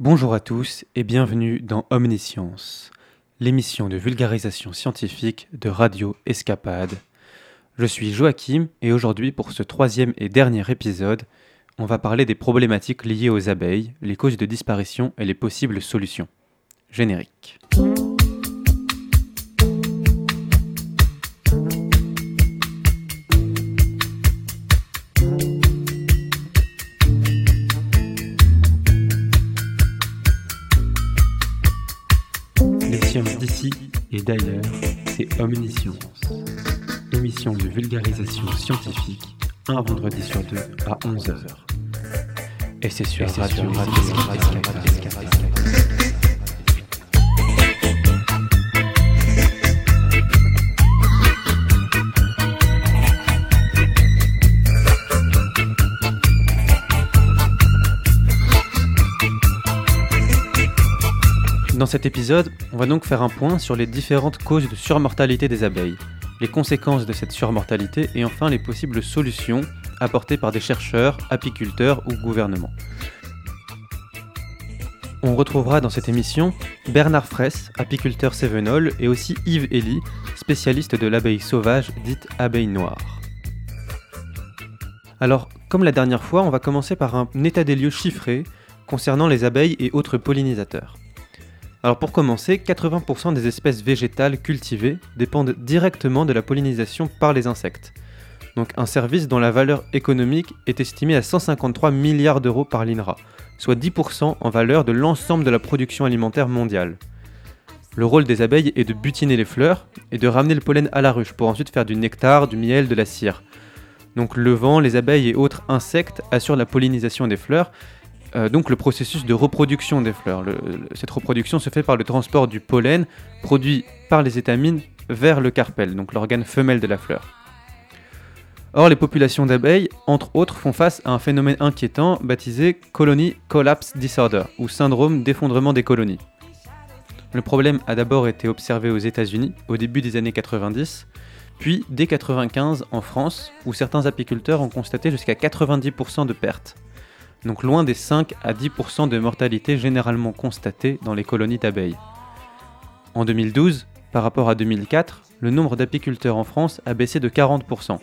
Bonjour à tous et bienvenue dans Omniscience, l'émission de vulgarisation scientifique de Radio Escapade. Je suis Joachim et aujourd'hui pour ce troisième et dernier épisode, on va parler des problématiques liées aux abeilles, les causes de disparition et les possibles solutions. Générique. Omniscience, émission de vulgarisation scientifique, un vendredi sur deux à 11h. Et c'est sur Radio, Dans cet épisode, on va donc faire un point sur les différentes causes de surmortalité des abeilles, les conséquences de cette surmortalité et enfin les possibles solutions apportées par des chercheurs, apiculteurs ou gouvernements. On retrouvera dans cette émission Bernard Fraisse, apiculteur cévenol, et aussi Yves Elie, spécialiste de l'abeille sauvage dite abeille noire. Alors, comme la dernière fois, on va commencer par un état des lieux chiffré concernant les abeilles et autres pollinisateurs. Alors pour commencer, 80% des espèces végétales cultivées dépendent directement de la pollinisation par les insectes. Donc un service dont la valeur économique est estimée à 153 milliards d'euros par l'INRA, soit 10% en valeur de l'ensemble de la production alimentaire mondiale. Le rôle des abeilles est de butiner les fleurs et de ramener le pollen à la ruche pour ensuite faire du nectar, du miel, de la cire. Donc le vent, les abeilles et autres insectes assurent la pollinisation des fleurs euh, donc le processus de reproduction des fleurs. Le, le, cette reproduction se fait par le transport du pollen produit par les étamines vers le carpel, donc l'organe femelle de la fleur. Or, les populations d'abeilles, entre autres, font face à un phénomène inquiétant baptisé Colony Collapse Disorder, ou syndrome d'effondrement des colonies. Le problème a d'abord été observé aux États-Unis au début des années 90, puis dès 95 en France, où certains apiculteurs ont constaté jusqu'à 90% de pertes donc loin des 5 à 10% de mortalité généralement constatée dans les colonies d'abeilles. En 2012, par rapport à 2004, le nombre d'apiculteurs en France a baissé de 40%,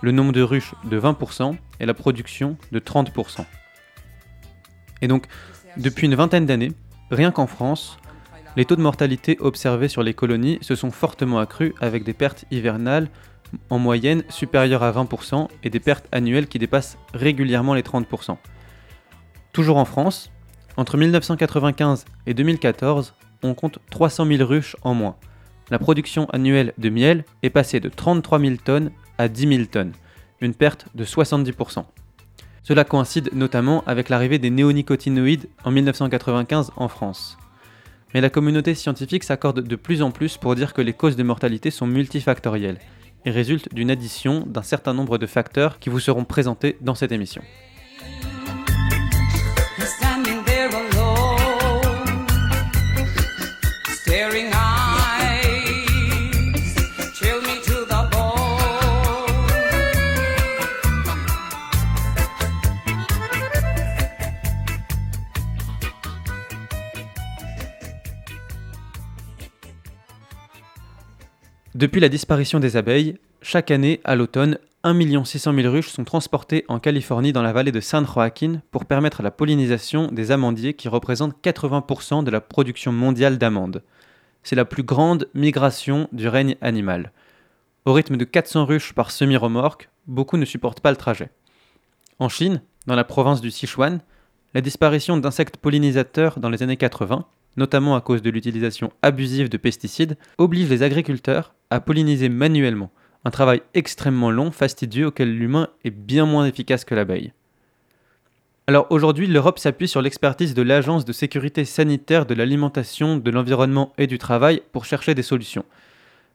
le nombre de ruches de 20% et la production de 30%. Et donc, depuis une vingtaine d'années, rien qu'en France, les taux de mortalité observés sur les colonies se sont fortement accrus avec des pertes hivernales en moyenne supérieures à 20% et des pertes annuelles qui dépassent régulièrement les 30%. Toujours en France, entre 1995 et 2014, on compte 300 000 ruches en moins. La production annuelle de miel est passée de 33 000 tonnes à 10 000 tonnes, une perte de 70%. Cela coïncide notamment avec l'arrivée des néonicotinoïdes en 1995 en France. Mais la communauté scientifique s'accorde de plus en plus pour dire que les causes de mortalité sont multifactorielles et résultent d'une addition d'un certain nombre de facteurs qui vous seront présentés dans cette émission. Depuis la disparition des abeilles, chaque année, à l'automne, 1 600 000 ruches sont transportées en Californie dans la vallée de San Joaquin pour permettre la pollinisation des amandiers qui représentent 80% de la production mondiale d'amandes. C'est la plus grande migration du règne animal. Au rythme de 400 ruches par semi-remorque, beaucoup ne supportent pas le trajet. En Chine, dans la province du Sichuan, la disparition d'insectes pollinisateurs dans les années 80, notamment à cause de l'utilisation abusive de pesticides, oblige les agriculteurs à polliniser manuellement, un travail extrêmement long, fastidieux, auquel l'humain est bien moins efficace que l'abeille. Alors aujourd'hui, l'Europe s'appuie sur l'expertise de l'Agence de sécurité sanitaire de l'alimentation, de l'environnement et du travail pour chercher des solutions.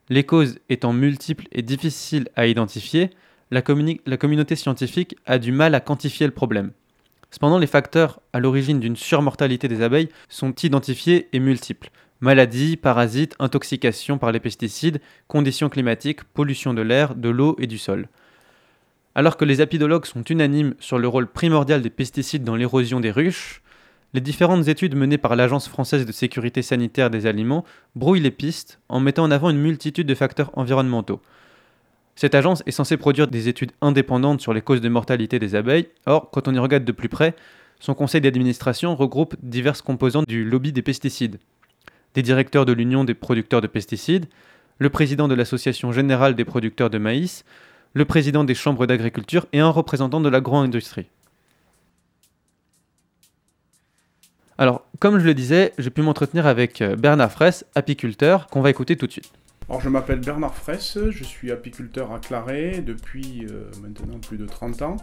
Les causes étant multiples et difficiles à identifier, la, communauté scientifique a du mal à quantifier le problème. Cependant, les facteurs à l'origine d'une surmortalité des abeilles sont identifiés et multiples. Maladies, parasites, intoxication par les pesticides, conditions climatiques, pollution de l'air, de l'eau et du sol. Alors que les apidologues sont unanimes sur le rôle primordial des pesticides dans l'érosion des ruches, les différentes études menées par l'Agence française de sécurité sanitaire des aliments brouillent les pistes en mettant en avant une multitude de facteurs environnementaux. Cette agence est censée produire des études indépendantes sur les causes de mortalité des abeilles, or quand on y regarde de plus près, son conseil d'administration regroupe diverses composantes du lobby des pesticides. Des directeurs de l'Union des producteurs de pesticides, le président de l'Association générale des producteurs de maïs, le président des chambres d'agriculture et un représentant de l'agro-industrie. Alors, comme je le disais, j'ai pu m'entretenir avec euh, Bernard Fraisse, apiculteur, qu'on va écouter tout de suite. Alors, je m'appelle Bernard Fraisse, je suis apiculteur à Claret depuis euh, maintenant plus de 30 ans.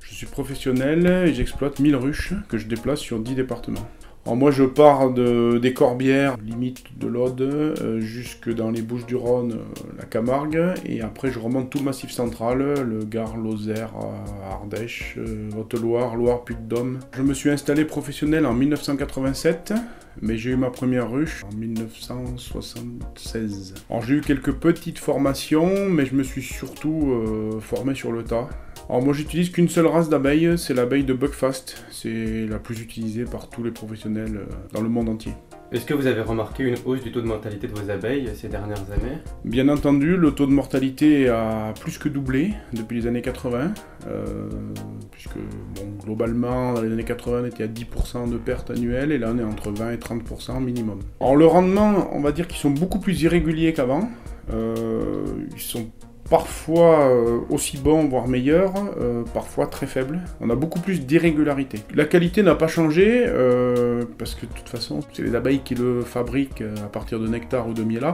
Je suis professionnel et j'exploite 1000 ruches que je déplace sur 10 départements. Alors moi je pars de, des Corbières, limite de l'Aude, euh, jusque dans les Bouches du Rhône, euh, la Camargue, et après je remonte tout le massif central, le Gard, Lozère, euh, Ardèche, Haute-Loire, Loire-Puy-de-Dôme. Je me suis installé professionnel en 1987, mais j'ai eu ma première ruche en 1976. Alors j'ai eu quelques petites formations, mais je me suis surtout formé sur le tas. Alors moi j'utilise qu'une seule race d'abeilles, c'est l'abeille de Buckfast. C'est la plus utilisée par tous les professionnels euh, dans le monde entier. Est-ce que vous avez remarqué une hausse du taux de mortalité de vos abeilles ces dernières années? Bien entendu, le taux de mortalité a plus que doublé depuis les années 80, euh, puisque globalement dans les années 80 on était à 10% de pertes annuelles et là on est entre 20 et 30% minimum. Alors le rendement, on va dire qu'ils sont beaucoup plus irréguliers qu'avant. Euh, ils sont parfois euh, aussi bon, voire meilleur, euh, parfois très faible. On a beaucoup plus d'irrégularité. La qualité n'a pas changé, euh, parce que de toute façon, c'est les abeilles qui le fabriquent à partir de nectar ou de miel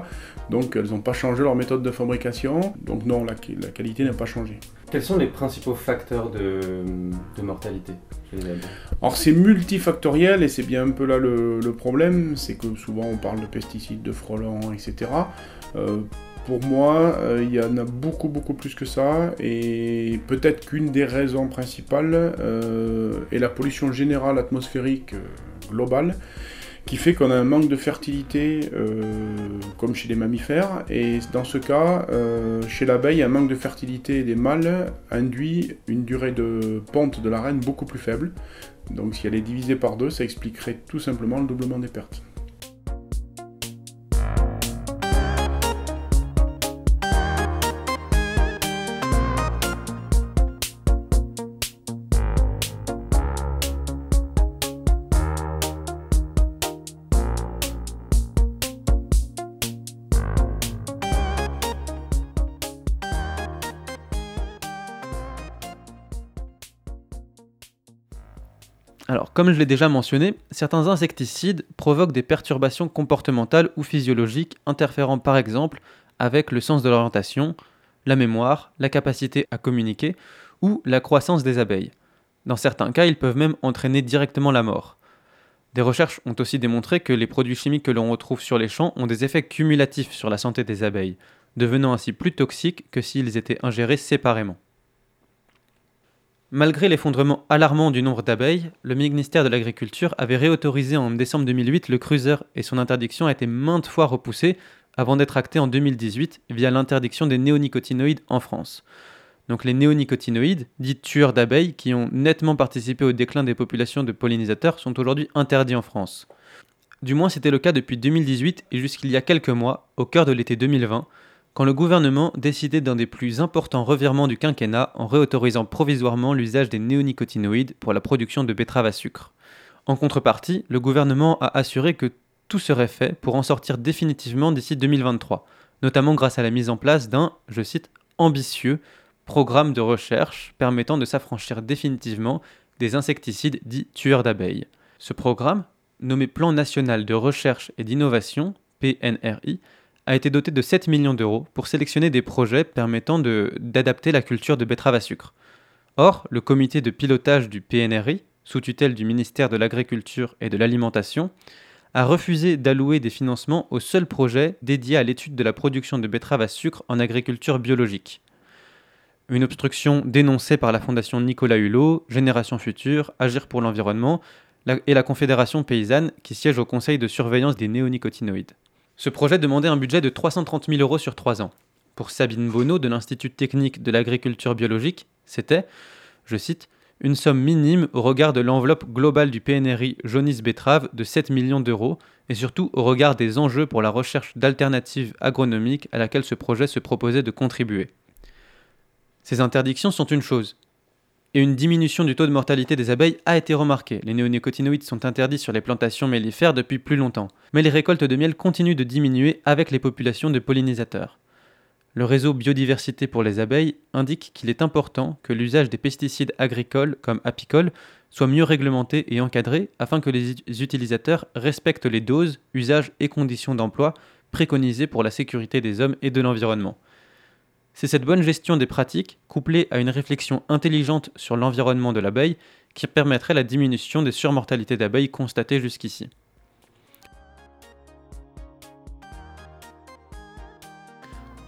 donc elles n'ont pas changé leur méthode de fabrication, donc non, la, qualité n'a pas changé. Quels sont les principaux facteurs de, mortalité alors c'est multifactoriel et c'est bien un peu là le, le problème, c'est que souvent on parle de pesticides, de frelons, etc pour moi, euh, il y en a beaucoup, beaucoup plus que ça. Et peut-être qu'une des raisons principales euh, est la pollution générale atmosphérique euh, globale, qui fait qu'on a un manque de fertilité, comme chez les mammifères. Et dans ce cas, chez l'abeille, un manque de fertilité des mâles induit une durée de ponte de la reine beaucoup plus faible. Donc si elle est divisée par deux, ça expliquerait tout simplement le doublement des pertes. Comme je l'ai déjà mentionné, certains insecticides provoquent des perturbations comportementales ou physiologiques interférant par exemple avec le sens de l'orientation, la mémoire, la capacité à communiquer ou la croissance des abeilles. Dans certains cas, ils peuvent même entraîner directement la mort. Des recherches ont aussi démontré que les produits chimiques que l'on retrouve sur les champs ont des effets cumulatifs sur la santé des abeilles, devenant ainsi plus toxiques que s'ils étaient ingérés séparément. Malgré l'effondrement alarmant du nombre d'abeilles, le ministère de l'Agriculture avait réautorisé en décembre 2008 le cruiser et son interdiction a été maintes fois repoussée avant d'être actée en 2018 via l'interdiction des néonicotinoïdes en France. Donc les néonicotinoïdes, dits tueurs d'abeilles, qui ont nettement participé au déclin des populations de pollinisateurs, sont aujourd'hui interdits en France. Du moins c'était le cas depuis 2018 et jusqu'il y a quelques mois, au cœur de l'été 2020, quand le gouvernement décidait d'un des plus importants revirements du quinquennat en réautorisant provisoirement l'usage des néonicotinoïdes pour la production de betteraves à sucre. En contrepartie, le gouvernement a assuré que tout serait fait pour en sortir définitivement d'ici 2023, notamment grâce à la mise en place d'un, je cite, ambitieux programme de recherche permettant de s'affranchir définitivement des insecticides dits tueurs d'abeilles. Ce programme, nommé Plan national de recherche et d'innovation, PNRI, a été doté de 7 millions d'euros pour sélectionner des projets permettant d'adapter la culture de betterave à sucre. Or, le comité de pilotage du PNRI, sous tutelle du ministère de l'Agriculture et de l'Alimentation, a refusé d'allouer des financements au seul projet dédié à l'étude de la production de betterave à sucre en agriculture biologique. Une obstruction dénoncée par la Fondation Nicolas Hulot, Génération Future, Agir pour l'environnement et la Confédération paysanne qui siège au Conseil de surveillance des néonicotinoïdes. Ce projet demandait un budget de 330 000 euros sur 3 ans. Pour Sabine Bonneau de l'Institut technique de l'agriculture biologique, c'était, je cite, une somme minime au regard de l'enveloppe globale du PNRI Jaunis Betrave de 7 millions d'euros, et surtout au regard des enjeux pour la recherche d'alternatives agronomiques à laquelle ce projet se proposait de contribuer. Ces interdictions sont une chose, et une diminution du taux de mortalité des abeilles a été remarquée. Les néonicotinoïdes sont interdits sur les plantations mellifères depuis plus longtemps, mais les récoltes de miel continuent de diminuer avec les populations de pollinisateurs. Le réseau Biodiversité pour les abeilles indique qu'il est important que l'usage des pesticides agricoles comme apicoles soit mieux réglementé et encadré afin que les utilisateurs respectent les doses, usages et conditions d'emploi préconisées pour la sécurité des hommes et de l'environnement. C'est cette bonne gestion des pratiques, couplée à une réflexion intelligente sur l'environnement de l'abeille, qui permettrait la diminution des surmortalités d'abeilles constatées jusqu'ici.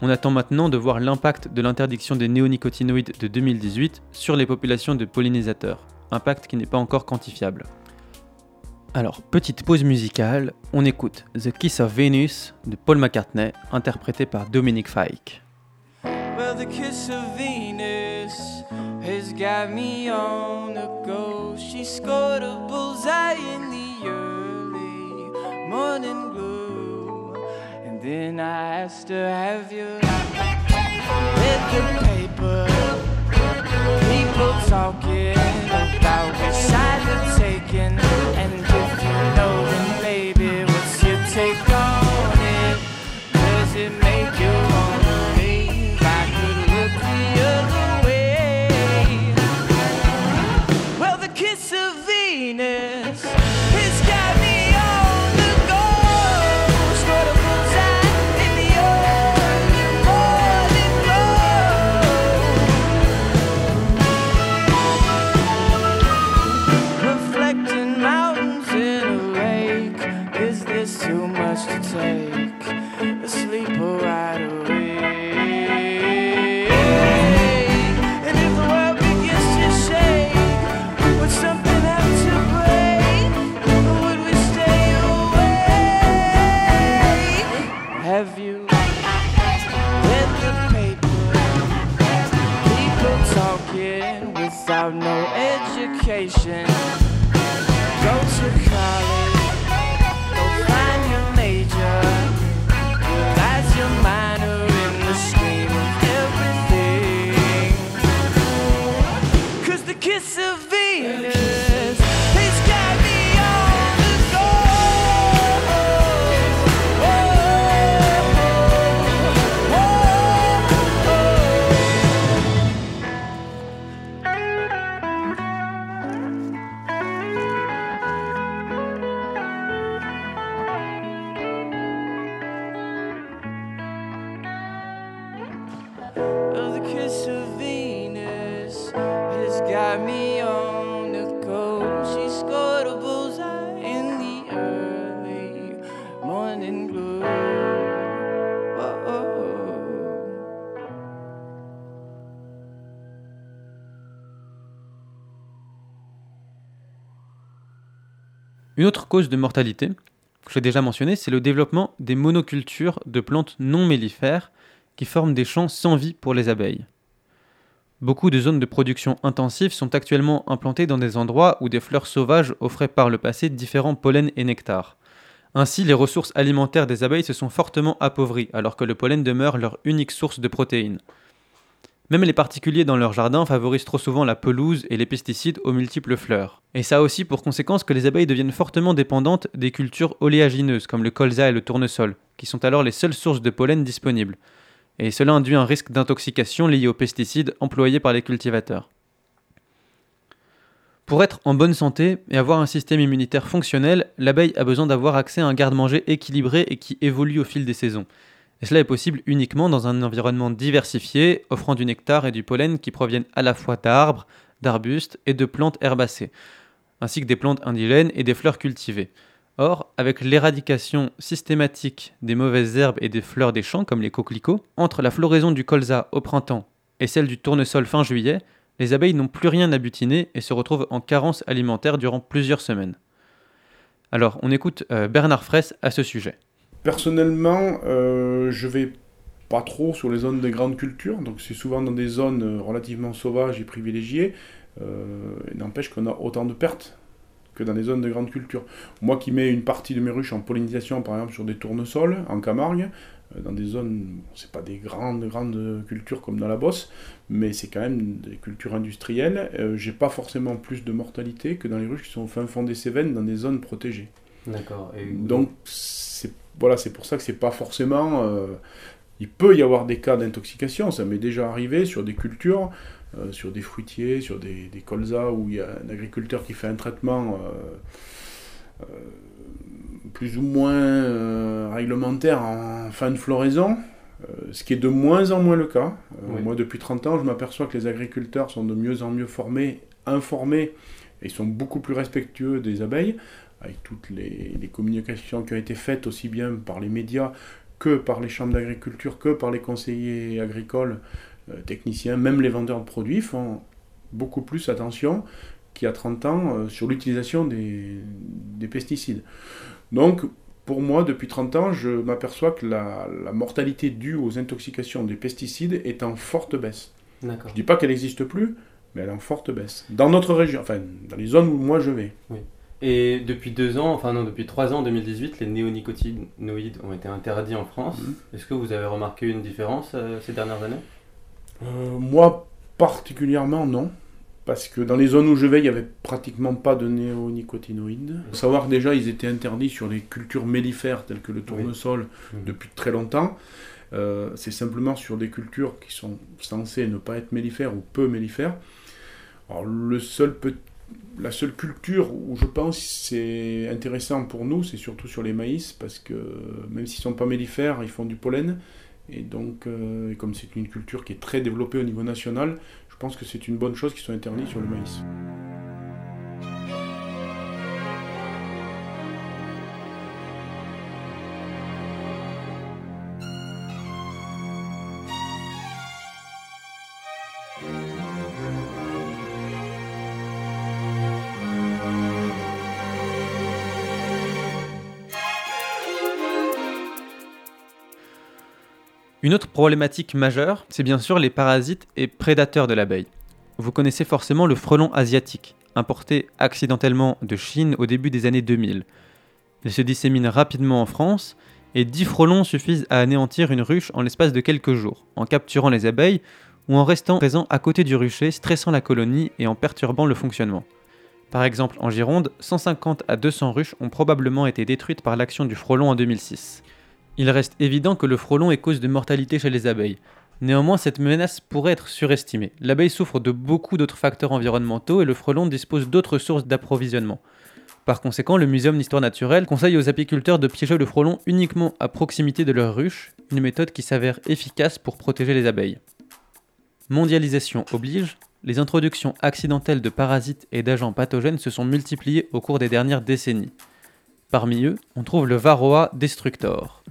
On attend maintenant de voir l'impact de l'interdiction des néonicotinoïdes de 2018 sur les populations de pollinisateurs, impact qui n'est pas encore quantifiable. Alors, petite pause musicale, on écoute The Kiss of Venus de Paul McCartney, interprété par Dominic Fike. Well, the kiss of Venus has got me on the go. She scored a bullseye in the early morning blue. And Then I asked her, Have you read the paper? People talking about which side they're taking. And education. Go to college. Une autre cause de mortalité, que j'ai déjà mentionné, c'est le développement des monocultures de plantes non mellifères qui forment des champs sans vie pour les abeilles. Beaucoup de zones de production intensive sont actuellement implantées dans des endroits où des fleurs sauvages offraient par le passé différents pollens et nectars. Ainsi, les ressources alimentaires des abeilles se sont fortement appauvries, alors que le pollen demeure leur unique source de protéines. Même les particuliers dans leur jardin favorisent trop souvent la pelouse et les pesticides aux multiples fleurs. Et ça a aussi pour conséquence que les abeilles deviennent fortement dépendantes des cultures oléagineuses comme le colza et le tournesol, qui sont alors les seules sources de pollen disponibles. Et cela induit un risque d'intoxication lié aux pesticides employés par les cultivateurs. Pour être en bonne santé et avoir un système immunitaire fonctionnel, l'abeille a besoin d'avoir accès à un garde-manger équilibré et qui évolue au fil des saisons. Et cela est possible uniquement dans un environnement diversifié, offrant du nectar et du pollen qui proviennent à la fois d'arbres, d'arbustes et de plantes herbacées, ainsi que des plantes indigènes et des fleurs cultivées. Or, avec l'éradication systématique des mauvaises herbes et des fleurs des champs comme les coquelicots, entre la floraison du colza au printemps et celle du tournesol fin juillet, les abeilles n'ont plus rien à butiner et se retrouvent en carence alimentaire durant plusieurs semaines. Alors, on écoute euh, Bernard Fraisse à ce sujet. Personnellement, euh, je vais pas trop sur les zones de grandes cultures, donc c'est souvent dans des zones euh, relativement sauvages et privilégiées. Euh, n'empêche qu'on a autant de pertes que dans les zones de grande culture. Moi qui mets une partie de mes ruches en pollinisation, par exemple sur des tournesols, en Camargue, euh, dans des zones, c'est pas des grandes, grandes cultures comme dans la Bosse, mais c'est quand même des cultures industrielles. J'ai pas forcément plus de mortalité que dans les ruches qui sont au fin fond des Cévennes, dans des zones protégées. D'accord. Donc, c'est voilà, c'est pour ça que c'est pas forcément. Euh, il peut y avoir des cas d'intoxication, ça m'est déjà arrivé sur des cultures, sur des fruitiers, sur des, des, colzas où il y a un agriculteur qui fait un traitement plus ou moins euh, réglementaire en fin de floraison, euh, ce qui est de moins en moins le cas. Euh, moi, depuis 30 ans, je m'aperçois que les agriculteurs sont de mieux en mieux formés, informés, et sont beaucoup plus respectueux des abeilles, avec toutes les, communications qui ont été faites aussi bien par les médias que par les chambres d'agriculture, que par les conseillers agricoles, techniciens, même les vendeurs de produits font beaucoup plus attention qu'il y a 30 ans sur l'utilisation des, des, pesticides. Donc, pour moi, depuis 30 ans, je m'aperçois que la, mortalité due aux intoxications des pesticides est en forte baisse. Je ne dis pas qu'elle n'existe plus, mais elle est en forte baisse. Dans notre région, enfin, dans les zones où moi je vais. Oui. Et depuis deux ans, enfin non, depuis trois ans, en 2018, les néonicotinoïdes ont été interdits en France. Mhm. Est-ce que vous avez remarqué une différence euh, ces dernières années? Euh, Moi, particulièrement, non parce que dans les zones où je vais, il n'y avait pratiquement pas de néonicotinoïdes. Faut savoir déjà, ils étaient interdits sur les cultures mellifères telles que le tournesol depuis très longtemps. Euh, c'est simplement sur des cultures qui sont censées ne pas être mellifères ou peu mellifères. Alors, le seul la seule culture où je pense c'est intéressant pour nous, c'est surtout sur les maïs, parce que même s'ils sont pas mellifères, ils font du pollen. Et donc, euh, comme c'est une culture qui est très développée au niveau national, je pense que c'est une bonne chose qu'ils soient interdits sur le maïs. Une autre problématique majeure, c'est bien sûr les parasites et prédateurs de l'abeille. Vous connaissez forcément le frelon asiatique, importé accidentellement de Chine au début des années 2000. Il se dissémine rapidement en France et 10 frelons suffisent à anéantir une ruche en l'espace de quelques jours, en capturant les abeilles ou en restant présents à côté du rucher, stressant la colonie et en perturbant le fonctionnement. Par exemple, en Gironde, 150 à 200 ruches ont probablement été détruites par l'action du frelon en 2006. Il reste évident que le frelon est cause de mortalité chez les abeilles. Néanmoins, cette menace pourrait être surestimée. L'abeille souffre de beaucoup d'autres facteurs environnementaux et le frelon dispose d'autres sources d'approvisionnement. Par conséquent, le Muséum d'histoire naturelle conseille aux apiculteurs de piéger le frelon uniquement à proximité de leur ruche, une méthode qui s'avère efficace pour protéger les abeilles. Mondialisation oblige, les introductions accidentelles de parasites et d'agents pathogènes se sont multipliées au cours des dernières décennies. Parmi eux, on trouve le Varroa destructor,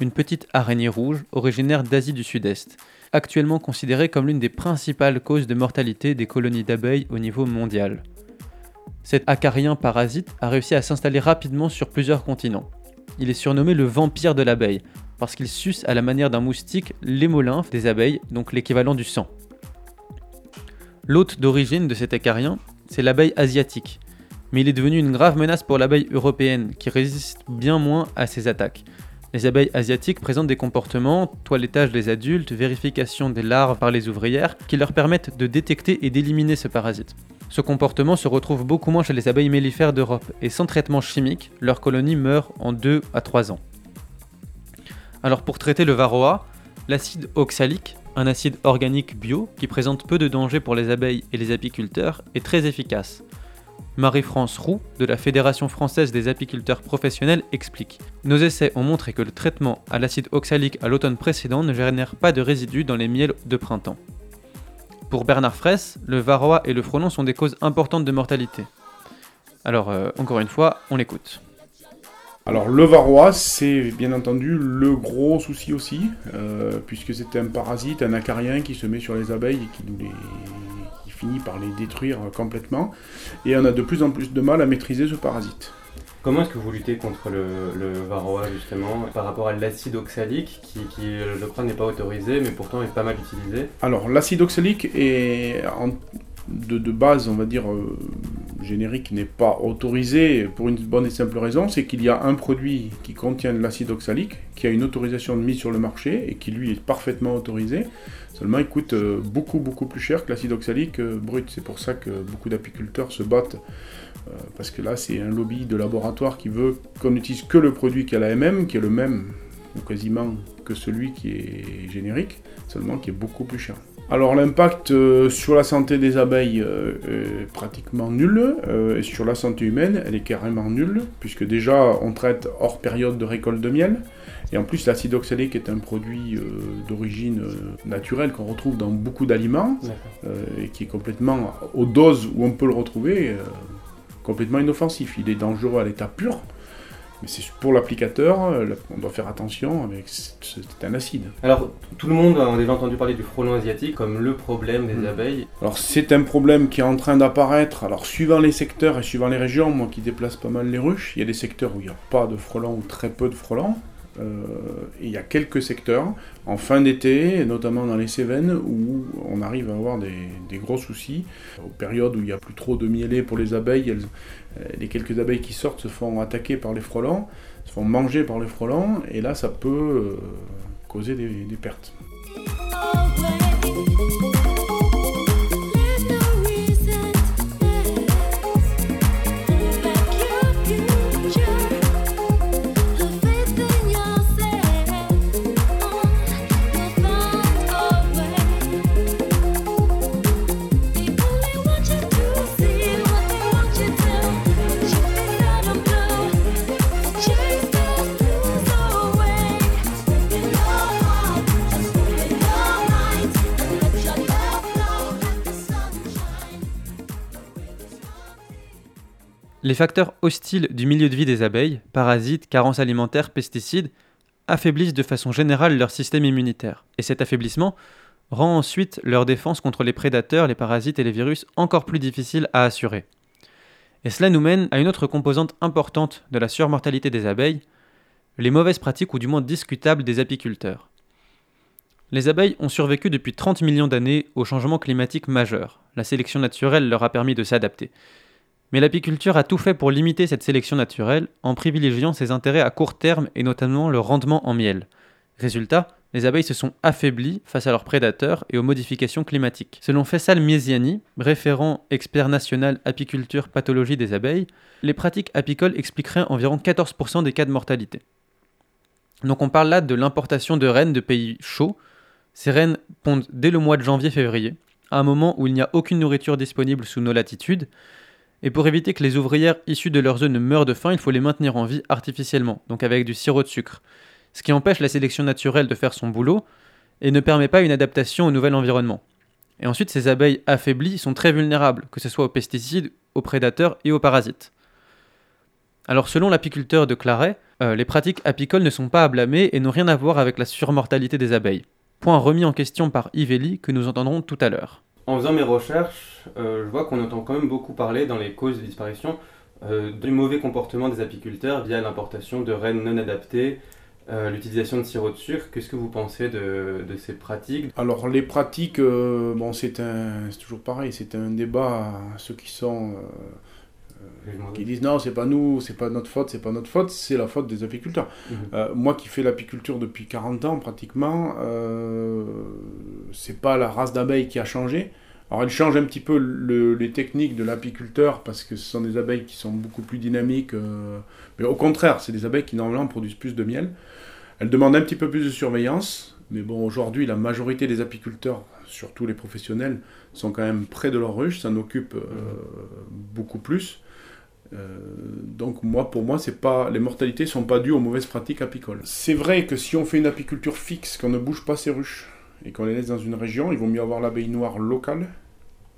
une petite araignée rouge originaire d'Asie du Sud-Est, actuellement considérée comme l'une des principales causes de mortalité des colonies d'abeilles au niveau mondial. Cet acarien parasite a réussi à s'installer rapidement sur plusieurs continents. Il est surnommé le vampire de l'abeille, parce qu'il suce à la manière d'un moustique l'hémolymphe des abeilles, donc l'équivalent du sang. L'hôte d'origine de cet acarien, c'est l'abeille asiatique, mais il est devenu une grave menace pour l'abeille européenne, qui résiste bien moins à ses attaques, les abeilles asiatiques présentent des comportements, toilettage des adultes, vérification des larves par les ouvrières, qui leur permettent de détecter et d'éliminer ce parasite. Ce comportement se retrouve beaucoup moins chez les abeilles mellifères d'Europe, et sans traitement chimique, leur colonie meurt en 2 à 3 ans. Alors pour traiter le varroa, l'acide oxalique, un acide organique bio qui présente peu de danger pour les abeilles et les apiculteurs, est très efficace. Marie-France Roux, de la Fédération française des apiculteurs professionnels, explique Nos essais ont montré que le traitement à l'acide oxalique à l'automne précédent ne génère pas de résidus dans les miels de printemps. Pour Bernard Fraisse, le varroa et le frelon sont des causes importantes de mortalité. Alors, euh, encore une fois, on l'écoute. Alors le varroa, c'est bien entendu le gros souci aussi, euh, puisque c'est un parasite, un acarien qui se met sur les abeilles et qui nous les finit par les détruire complètement. Et on a de plus en plus de mal à maîtriser ce parasite. Comment est-ce que vous luttez contre le, varroa justement par rapport à l'acide oxalique qui, je crois, n'est pas autorisé mais pourtant est pas mal utilisé? Alors l'acide oxalique est de, de base, on va dire, euh, générique n'est pas autorisé pour une bonne et simple raison, c'est qu'il y a un produit qui contient de l'acide oxalique, qui a une autorisation de mise sur le marché et qui lui est parfaitement autorisé. Seulement, il coûte euh, beaucoup beaucoup plus cher que l'acide oxalique euh, brut. C'est pour ça que beaucoup d'apiculteurs se battent parce que là, c'est un lobby de laboratoire qui veut qu'on n'utilise que le produit qui a la MM, qui est le même ou quasiment que celui qui est générique, seulement qui est beaucoup plus cher. Alors l'impact euh, sur la santé des abeilles euh, est pratiquement nul, euh, et sur la santé humaine, elle est carrément nulle, puisque déjà on traite hors période de récolte de miel, et en plus l'acide oxalique est un produit d'origine naturelle qu'on retrouve dans beaucoup d'aliments, et qui est complètement, aux doses où on peut le retrouver, complètement inoffensif. Il est dangereux à l'état pur, mais c'est pour l'applicateur, euh, on doit faire attention avec c'est un acide. Alors tout le monde a déjà entendu parler du frelon asiatique comme le problème des hmm. abeilles. Alors c'est un problème qui est en train d'apparaître. Alors suivant les secteurs et suivant les régions, moi qui déplace pas mal les ruches, il y a des secteurs où il n'y a pas de frelons ou très peu de frelons. Euh, il y a quelques secteurs, en fin d'été, notamment dans les Cévennes, où on arrive à avoir des, gros soucis. Aux périodes où il n'y a plus trop de mielés pour les abeilles, euh, les quelques abeilles qui sortent se font attaquer par les frelons, se font manger par les frelons, et là ça peut euh, causer des pertes. Les facteurs hostiles du milieu de vie des abeilles, parasites, carences alimentaires, pesticides, affaiblissent de façon générale leur système immunitaire. Et cet affaiblissement rend ensuite leur défense contre les prédateurs, les parasites et les virus encore plus difficile à assurer. Et cela nous mène à une autre composante importante de la surmortalité des abeilles, les mauvaises pratiques ou du moins discutables des apiculteurs. Les abeilles ont survécu depuis 30 millions d'années au changement climatique majeur. La sélection naturelle leur a permis de s'adapter. Mais l'apiculture a tout fait pour limiter cette sélection naturelle en privilégiant ses intérêts à court terme et notamment le rendement en miel. Résultat, les abeilles se sont affaiblies face à leurs prédateurs et aux modifications climatiques. Selon Fessal Miesiani, référent expert national apiculture pathologie des abeilles, les pratiques apicoles expliqueraient environ 14% des cas de mortalité. Donc on parle là de l'importation de rennes de pays chauds. Ces rennes pondent dès le mois de janvier-février, à un moment où il n'y a aucune nourriture disponible sous nos latitudes, et pour éviter que les ouvrières issues de leurs œufs ne meurent de faim, il faut les maintenir en vie artificiellement, donc avec du sirop de sucre. Ce qui empêche la sélection naturelle de faire son boulot et ne permet pas une adaptation au nouvel environnement. Et ensuite, ces abeilles affaiblies sont très vulnérables, que ce soit aux pesticides, aux prédateurs et aux parasites. Alors selon l'apiculteur de Claret, euh, les pratiques apicoles ne sont pas à blâmer et n'ont rien à voir avec la surmortalité des abeilles. Point remis en question par Yvelli que nous entendrons tout à l'heure en faisant mes recherches, euh, je vois qu'on entend quand même beaucoup parler dans les causes de disparition euh, du mauvais comportement des apiculteurs via l'importation de rennes non adaptées, euh, l'utilisation de sirop de sucre. Qu'est-ce que vous pensez de, ces pratiques? Alors les pratiques, bon c'est toujours pareil, c'est un débat. Ceux qui sont qui disent non, c'est pas nous, c'est pas notre faute, c'est pas notre faute, c'est la faute des apiculteurs. Mhm. moi qui fais l'apiculture depuis 40 ans pratiquement, c'est pas la race d'abeilles qui a changé. Alors elle change un petit peu les techniques de l'apiculteur parce que ce sont des abeilles qui sont beaucoup plus dynamiques. Euh, mais au contraire, c'est des abeilles qui normalement produisent plus de miel. Elles demandent un petit peu plus de surveillance. Mais bon, aujourd'hui, la majorité des apiculteurs, surtout les professionnels, sont quand même près de leur ruche. Ça en occupe euh, beaucoup plus. Euh, donc moi, pour moi, c'est pas les mortalités sont pas dues aux mauvaises pratiques apicoles. C'est vrai que si on fait une apiculture fixe, qu'on ne bouge pas ses ruches, et qu'on les laisse dans une région, il vaut mieux avoir l'abeille noire locale,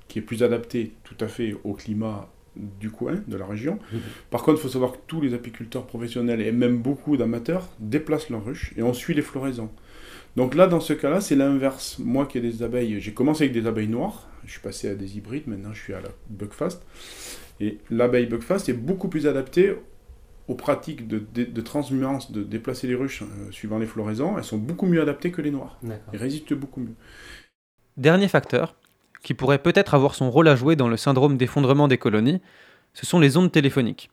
qui est plus adaptée tout à fait au climat du coin, de la région. Par contre, il faut savoir que tous les apiculteurs professionnels et même beaucoup d'amateurs déplacent leurs ruches et on suit les floraisons. Donc là, dans ce cas-là, c'est l'inverse. Moi qui ai des abeilles, j'ai commencé avec des abeilles noires, je suis passé à des hybrides, maintenant je suis à la Bugfast. Et l'abeille Bugfast est beaucoup plus adaptée aux pratiques de, de, de transhumance, de déplacer les ruches euh, suivant les floraisons, elles sont beaucoup mieux adaptées que les noires. Elles résistent beaucoup mieux. Dernier facteur, qui pourrait peut-être avoir son rôle à jouer dans le syndrome d'effondrement des colonies, ce sont les ondes téléphoniques.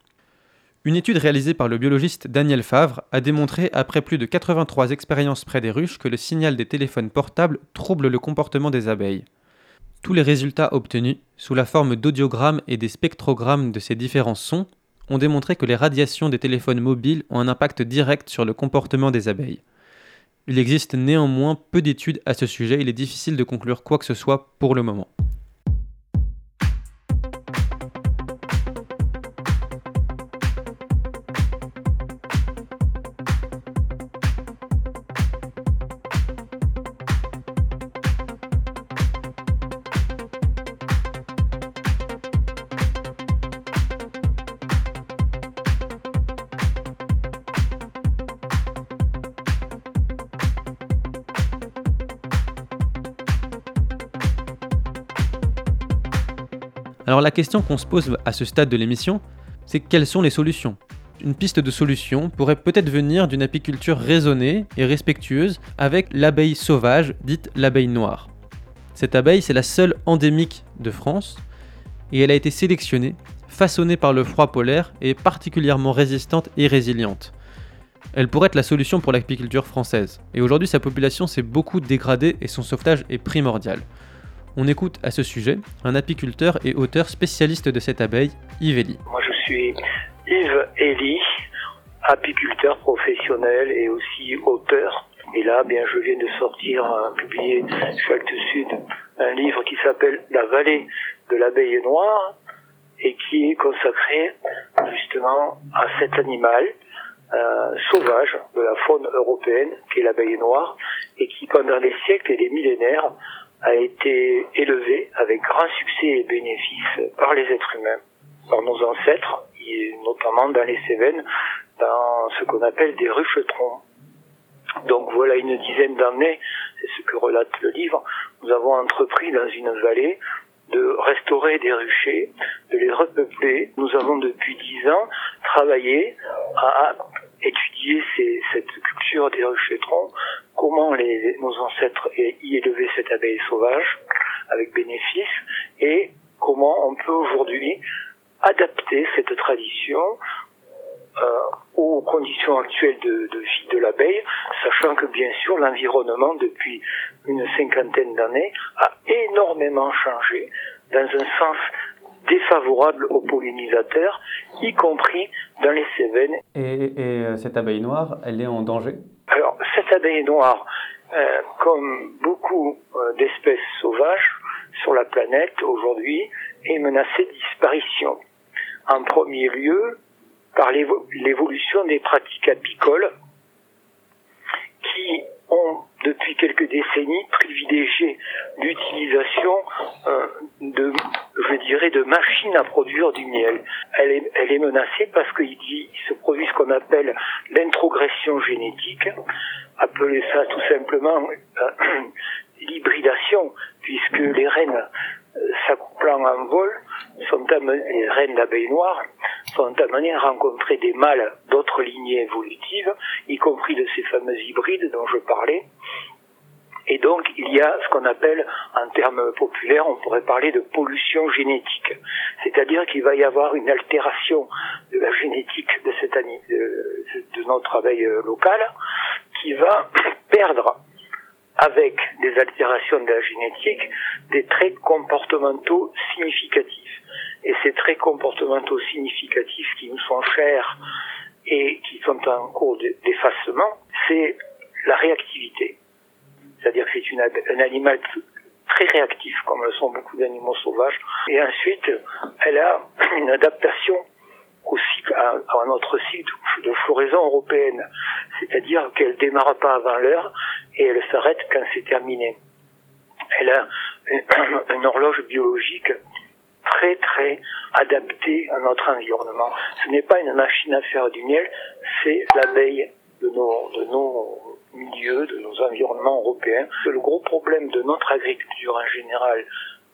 Une étude réalisée par le biologiste Daniel Favre a démontré, après plus de 83 expériences près des ruches, que le signal des téléphones portables trouble le comportement des abeilles. Tous les résultats obtenus, sous la forme d'audiogrammes et des spectrogrammes de ces différents sons, ont démontré que les radiations des téléphones mobiles ont un impact direct sur le comportement des abeilles. Il existe néanmoins peu d'études à ce sujet, il est difficile de conclure quoi que ce soit pour le moment. Alors la question qu'on se pose à ce stade de l'émission, c'est quelles sont les solutions? Une piste de solution pourrait peut-être venir d'une apiculture raisonnée et respectueuse avec l'abeille sauvage, dite l'abeille noire. Cette abeille, c'est la seule endémique de France, et elle a été sélectionnée, façonnée par le froid polaire et particulièrement résistante et résiliente. Elle pourrait être la solution pour l'apiculture française, et aujourd'hui sa population s'est beaucoup dégradée et son sauvetage est primordial. On écoute à ce sujet un apiculteur et auteur spécialiste de cette abeille, Yves Elie. Moi je suis Yves Elie, apiculteur professionnel et aussi auteur. Et là, bien, je viens de sortir, euh, publier chez Actes Sud, un livre qui s'appelle La vallée de l'abeille noire et qui est consacré justement à cet animal euh, sauvage de la faune européenne, qui est l'abeille noire, et qui pendant les siècles et les millénaires a été élevé avec grand succès et bénéfice par les êtres humains, par nos ancêtres, et notamment dans les Cévennes, dans ce qu'on appelle des ruchetrons. Donc voilà une dizaine d'années, c'est ce que relate le livre, nous avons entrepris dans une vallée de restaurer des ruchers, de les repeupler. Nous avons depuis dix ans travaillé à étudier cette culture des ruchetrons, comment les, nos ancêtres y élevaient cette abeille sauvage avec bénéfice et comment on peut aujourd'hui adapter cette tradition euh, aux conditions actuelles de, vie de l'abeille, sachant que bien sûr l'environnement depuis une cinquantaine d'années a énormément changé dans un sens défavorable aux pollinisateurs, y compris dans les Cévennes. Et, euh, cette abeille noire, elle est en danger? Alors, cette abeille noire, euh, comme beaucoup euh, d'espèces sauvages sur la planète aujourd'hui, est menacée de disparition. En premier lieu, par l'évolution des pratiques apicoles qui ont depuis quelques décennies privilégié l'utilisation euh, de, je dirais, de machines à produire du miel. Elle est, elle est menacée parce qu'il se produit ce qu'on appelle l'introgression génétique, appelez ça tout simplement euh, l'hybridation, puisque les reines euh, s'accouplant en vol sont amenées, les reines d'abeilles noires sont amenées à rencontrer des mâles lignées évolutives, y compris de ces fameux hybrides dont je parlais. Et donc, il y a ce qu'on appelle, en termes populaires, on pourrait parler de pollution génétique. C'est-à-dire qu'il va y avoir une altération de la génétique de, cette, de, notre abeille locale qui va perdre avec des altérations de la génétique des traits comportementaux significatifs. Et ces traits comportementaux significatifs qui nous sont chers et qui sont en cours d'effacement, c'est la réactivité. C'est-à-dire que c'est un animal très réactif, comme le sont beaucoup d'animaux sauvages. Et ensuite, elle a une adaptation au cycle, à, notre cycle de floraison européenne. C'est-à-dire qu'elle démarre pas avant l'heure et elle s'arrête quand c'est terminé. Elle a une horloge biologique très très adaptée à notre environnement. Ce n'est pas une machine à faire du miel, c'est l'abeille de nos, de nos milieux, de nos environnements européens. Le gros problème de notre agriculture en général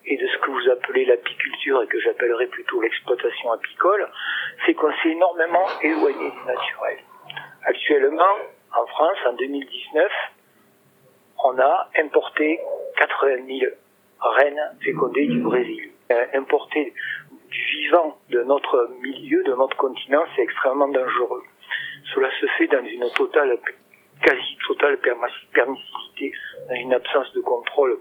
et de ce que vous appelez l'apiculture et que j'appellerais plutôt l'exploitation apicole, c'est qu'on s'est énormément éloigné du naturel. Actuellement, en France, en 2019, on a importé 80 000 reines fécondées du Brésil. Importer du vivant de notre milieu, de notre continent, c'est extrêmement dangereux. Cela se fait dans une totale, quasi totale permissivité, dans une absence de contrôle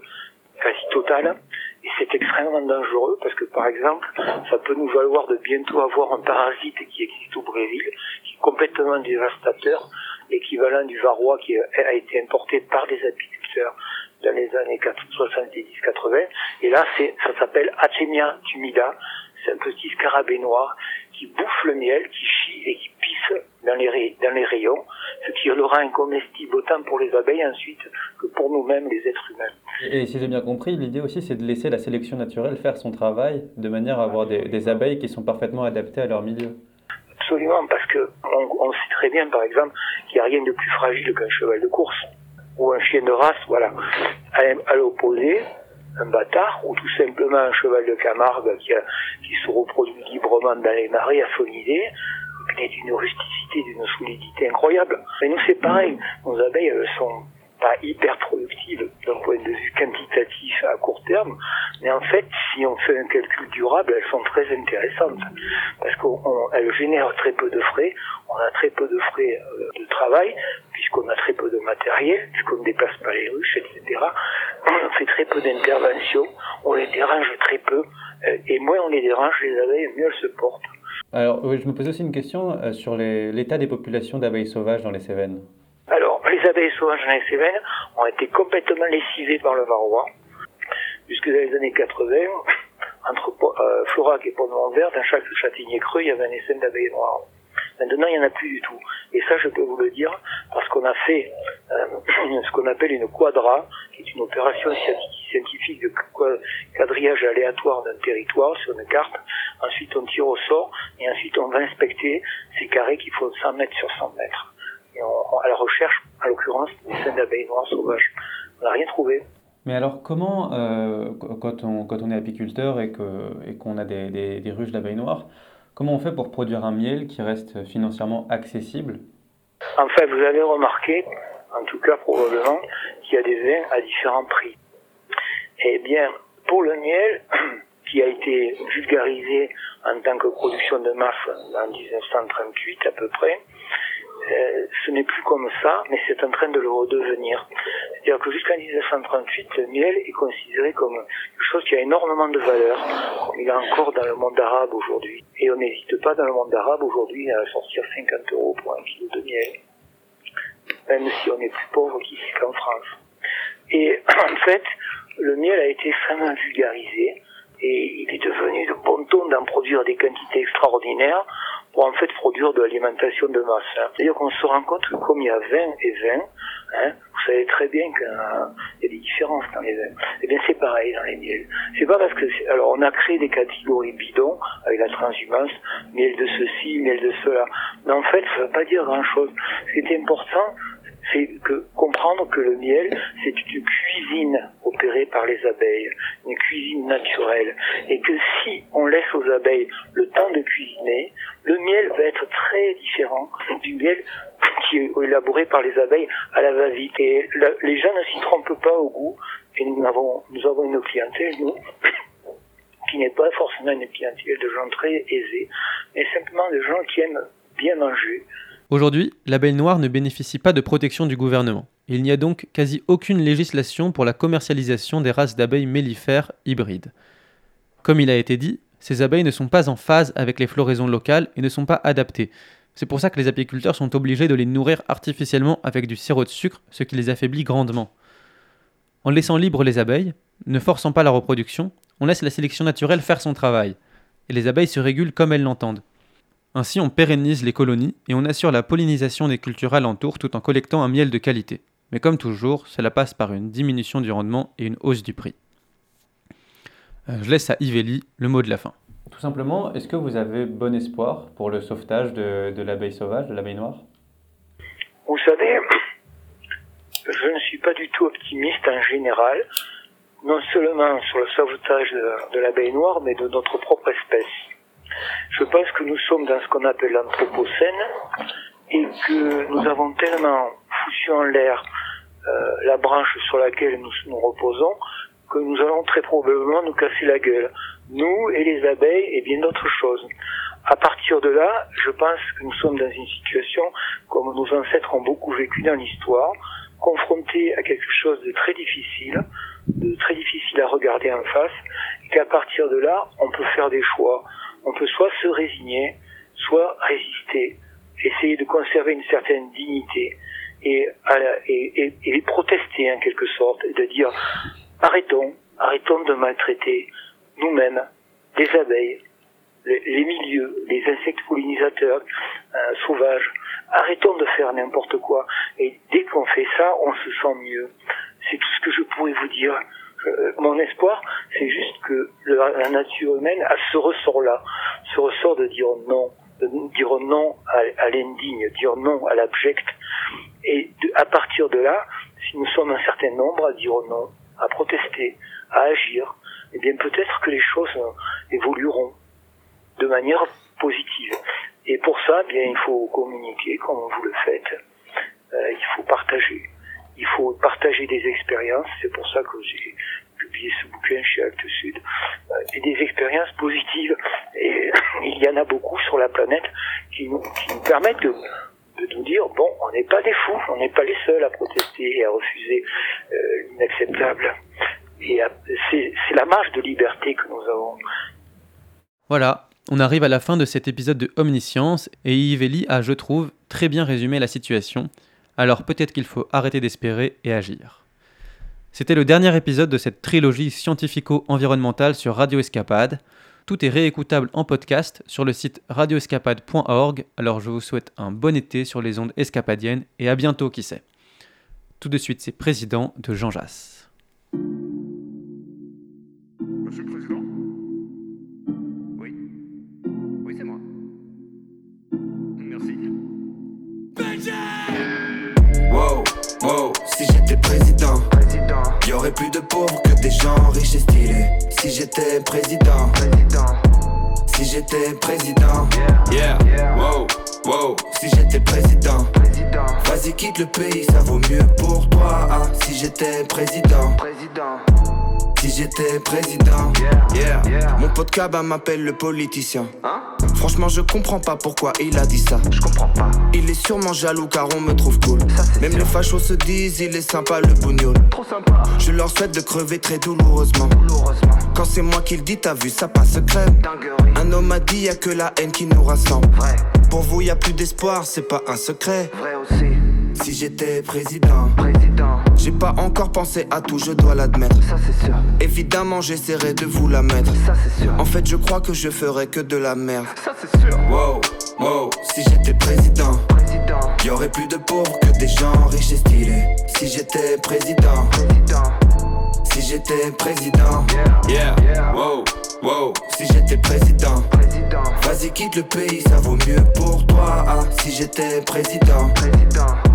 quasi totale. Et c'est extrêmement dangereux parce que, par exemple, ça peut nous valoir de bientôt avoir un parasite qui existe au Brésil, qui est complètement dévastateur, équivalent du varroa qui a été importé par des apiculteurs dans les années 70-80. Et là, ça s'appelle Atemia tumida. C'est un petit scarabée noir qui bouffe le miel, qui chie et qui pisse dans les, dans les rayons, ce qui le rend incomestible autant pour les abeilles ensuite que pour nous-mêmes, les êtres humains. Et, si j'ai bien compris, l'idée aussi, c'est de laisser la sélection naturelle faire son travail de manière à avoir des, abeilles qui sont parfaitement adaptées à leur milieu. Absolument, parce que on, sait très bien, par exemple, qu'il n'y a rien de plus fragile qu'un cheval de course ou un chien de race, voilà. À, l'opposé, un bâtard ou tout simplement un cheval de Camargue qui, se reproduit librement dans les marais à son idée, qui est d'une rusticité, d'une solidité incroyable. Et nous, c'est pareil. Nos abeilles, sont pas hyper productives d'un point de vue quantitatif à court terme, mais en fait, si on fait un calcul durable, elles sont très intéressantes parce qu'elles génèrent très peu de frais, on a très peu de frais euh, de travail puisqu'on a très peu de matériel, puisqu'on ne déplace pas les ruches, etc. On fait très peu d'interventions, on les dérange très peu, euh, et moins on les dérange, les abeilles, mieux elles se portent. Alors, je me pose aussi une question euh, sur l'état des populations d'abeilles sauvages dans les Cévennes. Les abeilles sauvages dans les Cévennes ont été complètement lessivées par le varroa, puisque dans les années 80, entre euh, Florac et Pont-de-Vert, dans chaque châtaignier creux, il y avait un essaim d'abeilles noires. Maintenant, il n'y en a plus du tout. Et ça, je peux vous le dire, parce qu'on a fait euh, ce qu'on appelle une quadra, qui est une opération scientifique de quadrillage aléatoire d'un territoire sur une carte. Ensuite, on tire au sort, et ensuite, on va inspecter ces carrés qui font 100 mètres sur 100 mètres. Et on, à la recherche, en l'occurrence, des scènes d'abeilles noires sauvages. On n'a rien trouvé. Mais alors, comment, euh, quand, on, quand on est apiculteur et qu'on et qu'on a des, des, des ruches d'abeilles noires, Comment on fait pour produire un miel qui reste financièrement accessible? En fait, vous avez remarqué, en tout cas probablement, qu'il y a des vins à différents prix. Eh bien, pour le miel, qui a été vulgarisé en tant que production de masse en 1938 à peu près, ce n'est plus comme ça, mais c'est en train de le redevenir. C'est-à-dire que jusqu'en 1938, le miel est considéré comme quelque chose qui a énormément de valeur, il est encore dans le monde arabe aujourd'hui. Et on n'hésite pas dans le monde arabe aujourd'hui à sortir 50 euros pour un kilo de miel, même si on est plus pauvre qu'ici qu'en France. Et en fait, le miel a été extrêmement vulgarisé et il est devenu de bon ton d'en produire des quantités extraordinaires pour en fait produire de l'alimentation de masse. C'est-à-dire qu'on se rend compte que comme il y a 20 et 20, hein, vous savez très bien qu'il y a des différences dans les vins. Eh bien c'est pareil dans les miels. C'est pas parce que alors on a créé des catégories bidons avec la transhumance, miel de ceci, miel de cela. Mais en fait, ça ne veut pas dire grand chose. Ce qui est important, c'est que comprendre que le miel, c'est une cuisine par les abeilles, une cuisine naturelle, et que si on laisse aux abeilles le temps de cuisiner, le miel va être très différent du miel qui est élaboré par les abeilles à la va-vite. Et les gens ne s'y trompent pas au goût, et nous avons, nous avons une clientèle, nous, qui n'est pas forcément une clientèle de gens très aisés, mais simplement de gens qui aiment bien manger, Aujourd'hui, l'abeille noire ne bénéficie pas de protection du gouvernement. Il n'y a donc quasi aucune législation pour la commercialisation des races d'abeilles mellifères hybrides. Comme il a été dit, ces abeilles ne sont pas en phase avec les floraisons locales et ne sont pas adaptées. C'est pour ça que les apiculteurs sont obligés de les nourrir artificiellement avec du sirop de sucre, ce qui les affaiblit grandement. En laissant libres les abeilles, ne forçant pas la reproduction, on laisse la sélection naturelle faire son travail, et les abeilles se régulent comme elles l'entendent. Ainsi, on pérennise les colonies et on assure la pollinisation des cultures alentours tout en collectant un miel de qualité. Mais comme toujours, cela passe par une diminution du rendement et une hausse du prix. Euh, je laisse à Ivelli le mot de la fin. Tout simplement, est-ce que vous avez bon espoir pour le sauvetage de, l'abeille sauvage, de l'abeille noire? Vous savez, je ne suis pas du tout optimiste en général, non seulement sur le sauvetage de l'abeille noire, mais de notre propre espèce. Je pense que nous sommes dans ce qu'on appelle l'anthropocène et que nous avons tellement foutu en l'air euh, la branche sur laquelle nous nous reposons que nous allons très probablement nous casser la gueule. Nous et les abeilles et bien d'autres choses. À partir de là, je pense que nous sommes dans une situation, comme nos ancêtres ont beaucoup vécu dans l'histoire, confrontés à quelque chose de très difficile, de très difficile à regarder en face, et qu'à partir de là, on peut faire des choix. On peut soit se résigner, soit résister, essayer de conserver une certaine dignité et, et, et, protester en quelque sorte, et de dire arrêtons, arrêtons de maltraiter nous-mêmes des abeilles, les, milieux, les insectes pollinisateurs euh, sauvages. Arrêtons de faire n'importe quoi. Et dès qu'on fait ça, on se sent mieux. C'est tout ce que je pourrais vous dire. Euh, mon espoir, c'est juste que la nature humaine a ce ressort-là, ce ressort de dire non, dire non à, l'indigne, dire non à l'abject. Et à partir de là, si nous sommes un certain nombre à dire non, à protester, à agir, eh bien peut-être que les choses évolueront de manière positive. Et pour ça, eh bien, il faut communiquer comme vous le faites. Euh, il faut partager. Il faut partager des expériences. C'est pour ça que j'ai ce bouquin chez Actes Sud. Euh, et des expériences positives. Et il y en a beaucoup sur la planète qui nous, permettent de, nous dire bon, on n'est pas des fous, on n'est pas les seuls à protester et à refuser euh, l'inacceptable. Et c'est la marge de liberté que nous avons. Voilà, on arrive à la fin de cet épisode de Omniscience et Yves a, je trouve, très bien résumé la situation. Alors peut-être qu'il faut arrêter d'espérer et agir. C'était le dernier épisode de cette trilogie scientifico-environnementale sur Radio Escapade. Tout est réécoutable en podcast sur le site radioescapade.org. Alors je vous souhaite un bon été sur les ondes escapadiennes et à bientôt qui sait. Tout de suite, c'est Président de Jean Jass. Aurait plus de pauvres que des gens riches et stylés. Si j'étais président, si j'étais président, yeah, wow, wow, si j'étais président, vas-y quitte le pays, ça vaut mieux pour toi. Ah, si j'étais président, si j'étais président, yeah, mon pote Kaba m'appelle le politicien. Hein? Franchement, je comprends pas pourquoi il a dit ça. Je comprends pas. Il est sûrement jaloux car on me trouve cool. Même les fachos se disent, il est sympa le bougnoul. Trop sympa. Je leur souhaite de crever très douloureusement. Quand c'est moi qui le dis, t'as vu, ça passe crème. Un homme a dit, y a que la haine qui nous rassemble. Vrai. Pour vous, y a plus d'espoir, c'est pas un secret. Vrai aussi. Si j'étais président, président. j'ai pas encore pensé à tout, je dois l'admettre. Ça c'est sûr. Évidemment, j'essaierai de vous la mettre. Ça c'est sûr. En fait, je crois que je ferai que de la merde. Ça c'est sûr. Wow, wow, si j'étais président, président. y aurait plus de pauvres que des gens riches et stylés. Si j'étais président, président. Si j'étais président, yeah, yeah, wow, wow, si j'étais président, président. vas-y quitte le pays, ça vaut mieux pour toi. Ah, si j'étais président, président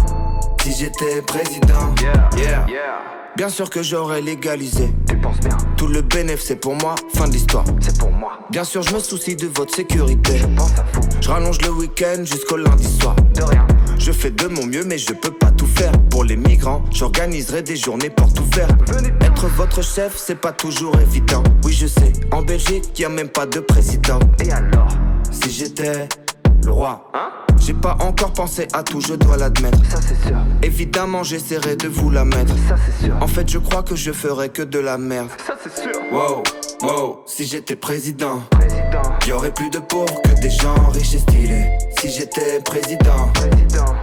si j'étais président. Yeah, Bien sûr que j'aurais légalisé. Tu penses bien. Tout le bénéfice c'est pour moi, fin de l'histoire. C'est pour moi. Bien sûr, je me soucie de votre sécurité. Je pense à vous. Je rallonge le week-end jusqu'au lundi soir. De rien. Je fais de mon mieux, mais je peux pas tout faire. Pour les migrants, j'organiserai des journées portes ouvertes. Être votre chef, c'est pas toujours évident. Oui, je sais, en Belgique, y a même pas de président. Et alors? Si j'étais le roi, hein? J'ai pas encore pensé à tout, je dois l'admettre. Ça c'est sûr. Évidemment, j'essaierai de vous la mettre. Ça c'est sûr. En fait, je crois que je ferai que de la merde. Ça c'est sûr. Wow, wow, si j'étais président, président. y aurait plus de pauvres que des gens riches et stylés. Si j'étais président, président.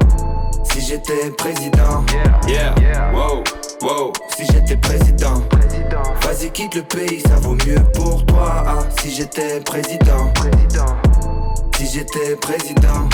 Si j'étais président, yeah, yeah, wow, wow, si j'étais président, président. vas-y quitte le pays, ça vaut mieux pour toi. Ah, si j'étais président, président. Si j'étais président.